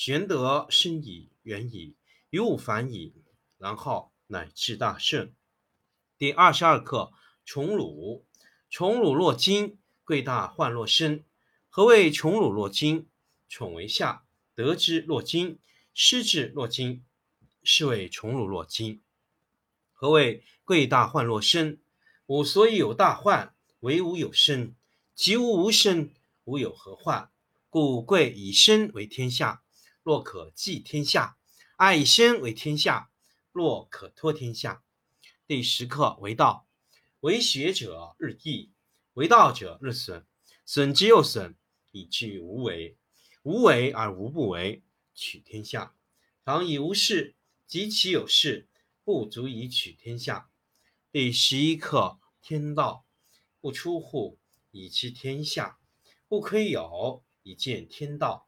玄德生矣，远矣，于物反矣，然后乃至大圣。第二十二课宠辱。宠辱若惊，贵大患若身。何谓宠辱若惊？宠为下，得之若惊，失之若惊，是谓宠辱若惊。何谓贵大患若身？吾所以有大患，为吾有身。及吾无身，吾有何患？故贵以身为天下。若可寄天下，爱以身为天下；若可托天下。第十课为道，为学者日益，为道者日损，损之又损，以至于无为。无为而无不为，取天下常以无事，及其有事，不足以取天下。第十一课天道，不出户，以知天下；不窥有，以见天道。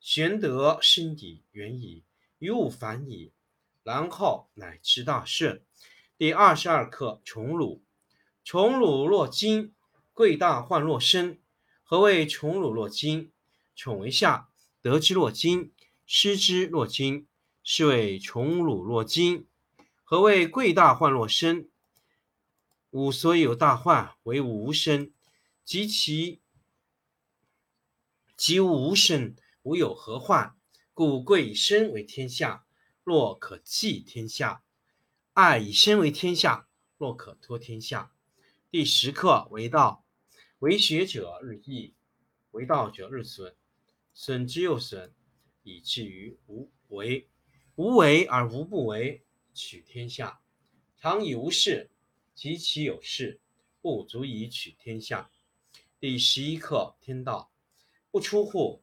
玄德深矣，远矣，于物反矣，然后乃至大圣。第二十二课宠辱。宠辱若惊，贵大患若身。何谓宠辱若惊？宠为下，得之若惊，失之若惊，是谓宠辱若惊。何谓贵大患若身？吾所以有大患，为吾无身。及其及吾无身。吾有何患？故贵以身为天下，若可寄天下；爱以身为天下，若可托天下。第十课为道，为学者日益，为道者日损，损之又损，以至于无为。无为而无不为，取天下常以无事，及其有事，不足以取天下。第十一课天道，不出户。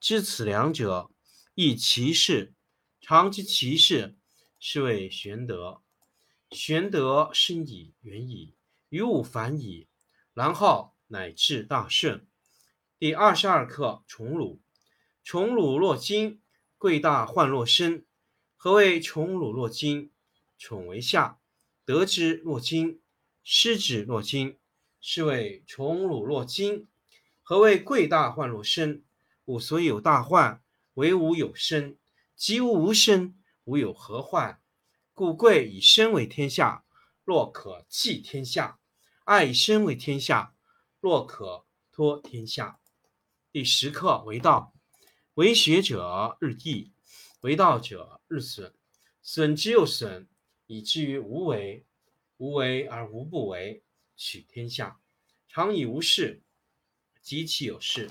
知此两者，亦其事。常知其事，是谓玄德。玄德深矣，远矣，于物反矣，然后乃至大顺。第二十二课宠辱。宠辱若惊，贵大患若身。何谓宠辱若惊？宠为下，得之若惊，失之若惊，是谓宠辱若惊。何谓贵大患若身？吾所以有大患，为吾有身。及吾无身，吾有何患？故贵以身为天下，若可寄天下；爱以身为天下，若可托天下。第十课为道，为学者日益，为道者日损，损之又损，以至于无为。无为而无不为，取天下常以无事，及其有事。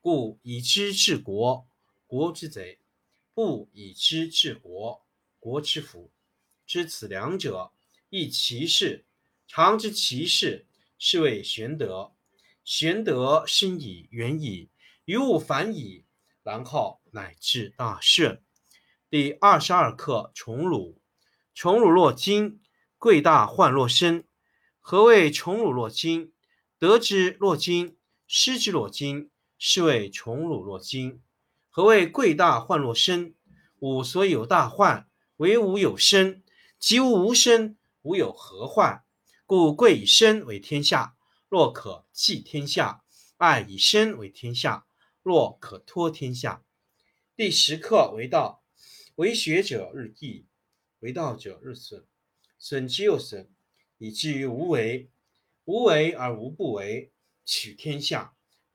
故以知治国，国之贼；不以知治国，国之福。知此两者，亦其事。常知其事，是谓玄德。玄德深矣，远矣，于物反矣，然后乃至大顺。第二十二课宠辱。宠辱若惊，贵大患若身。何谓宠辱若惊？得之若惊，失之若惊，是谓宠辱若惊。何谓贵大患若身？吾所以有大患，为吾有身；及吾无身，吾有何患？故贵以身为天下。若可寄天下，爱以身为天下；若可托天下。第十课为道，为学者日益，为道者日损，损之又损，以至于无为。无为而无不为，取天下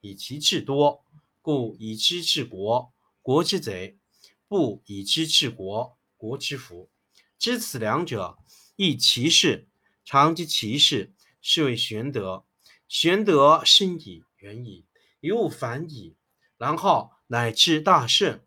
以其智多。故以知治国，国之贼；不以知治国，国之福。知此两者，亦其事。常知其事，是谓玄德。玄德深矣，远矣，于物反矣，然后乃至大顺。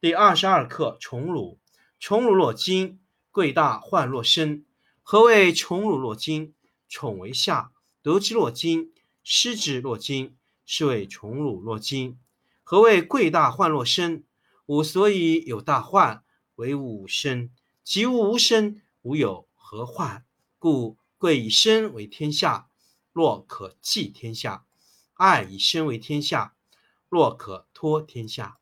第二十二课宠辱。宠辱若惊，贵大患若身。何谓宠辱若惊？宠为下，得之若惊，失之若惊，是谓宠辱若惊。何谓贵大患若身？吾所以有大患，为吾身；及吾无身，吾有何患？故贵以身为天下。若可寄天下，爱以身为天下；若可托天下。